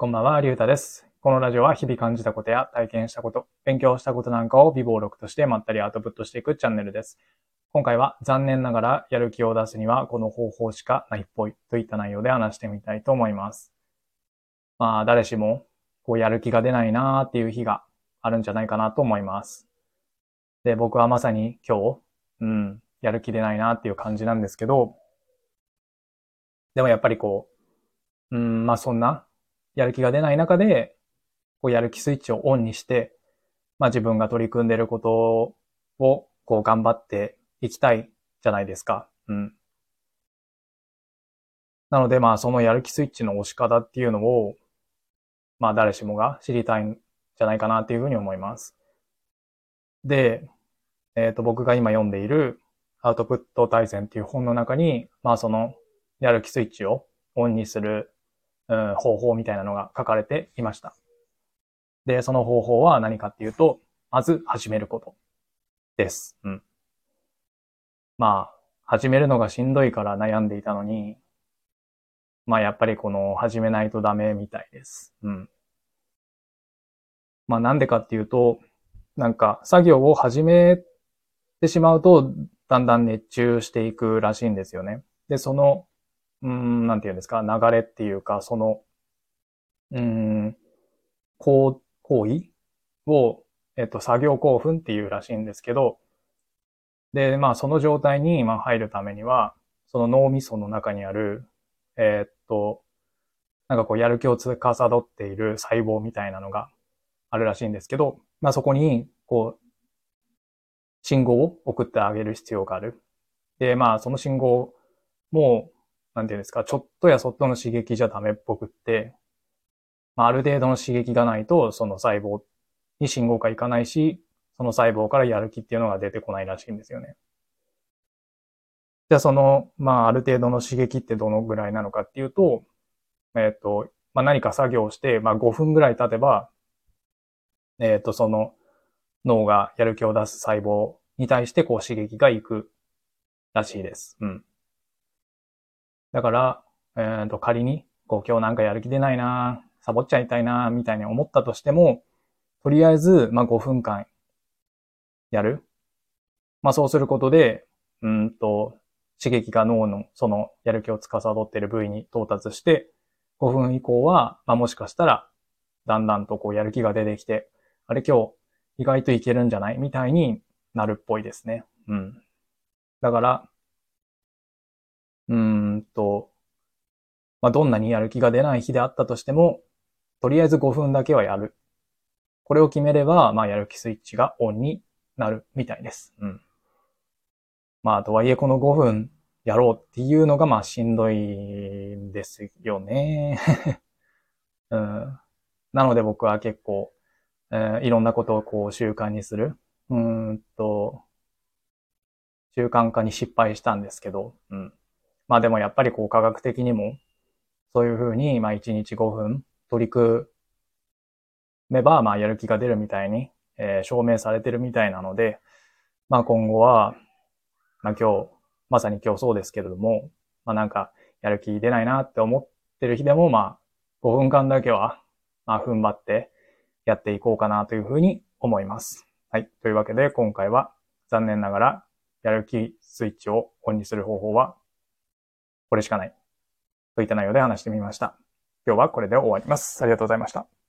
こんばんは、りゅうたです。このラジオは日々感じたことや体験したこと、勉強したことなんかを微暴録としてまったりアウトプットしていくチャンネルです。今回は残念ながらやる気を出すにはこの方法しかないっぽいといった内容で話してみたいと思います。まあ、誰しもこうやる気が出ないなーっていう日があるんじゃないかなと思います。で、僕はまさに今日、うん、やる気出ないなっていう感じなんですけど、でもやっぱりこう、うん、まあそんなやる気が出ない中で、こうやる気スイッチをオンにして、まあ自分が取り組んでることをこう頑張っていきたいじゃないですか。うん。なのでまあそのやる気スイッチの押し方っていうのを、まあ誰しもが知りたいんじゃないかなっていうふうに思います。で、えっ、と僕が今読んでいるアウトプット大全っていう本の中に、まあそのやる気スイッチをオンにする、うん、方法みたいなのが書かれていました。で、その方法は何かっていうと、まず始めることです。うん。まあ、始めるのがしんどいから悩んでいたのに、まあやっぱりこの始めないとダメみたいです。うん。まあなんでかっていうと、なんか作業を始めてしまうと、だんだん熱中していくらしいんですよね。で、その、うん、なんていうんですか、流れっていうか、その、うーん、行行為を、えっと、作業興奮っていうらしいんですけど、で、まあ、その状態に、まあ、入るためには、その脳みその中にある、えっと、なんかこう、やる気を司っている細胞みたいなのがあるらしいんですけど、まあ、そこに、こう、信号を送ってあげる必要がある。で、まあ、その信号も、なんていうんですか、ちょっとやそっとの刺激じゃダメっぽくって、まあ、ある程度の刺激がないと、その細胞に信号がいかないし、その細胞からやる気っていうのが出てこないらしいんですよね。じゃあその、まあ、ある程度の刺激ってどのぐらいなのかっていうと、えっ、と、まあ、何か作業をして、まあ、5分ぐらい経てば、えっ、と、その脳がやる気を出す細胞に対してこう刺激がいくらしいです。うん。だから、えっ、と、仮に、こう今日なんかやる気出ないなサボっちゃいたいなみたいに思ったとしても、とりあえず、まあ、5分間やる。まあ、そうすることで、うんと、刺激が脳のそのやる気を司っている部位に到達して、5分以降は、まあ、もしかしたら、だんだんとこうやる気が出てきて、あれ今日意外といけるんじゃない？みたいになるっぽいですね。うん。だから、うんと、まあ、どんなにやる気が出ない日であったとしても、とりあえず5分だけはやる。これを決めれば、まあ、やる気スイッチがオンになるみたいです。うん。まあ、とはいえこの5分やろうっていうのが、まあ、しんどいんですよね。うん。なので僕は結構、えーいろんなことをこう習慣にする。うーんと、習慣化に失敗したんですけど、うん。まあでもやっぱりこう科学的にも、そういうふうに、まあ1日5分取り組めば、まあやる気が出るみたいに、えー証明されてるみたいなので、まあ今後は、まあ今日、まさに今日そうですけれども、まあなんかやる気出ないなって思ってる日でも、まあ5分間だけは、まあ踏ん張ってやっていこうかなというふうに思います。はい。というわけで今回は残念ながらやる気スイッチをオンにする方法はこれしかない。といった内容で話してみました。今日はこれで終わります。ありがとうございました。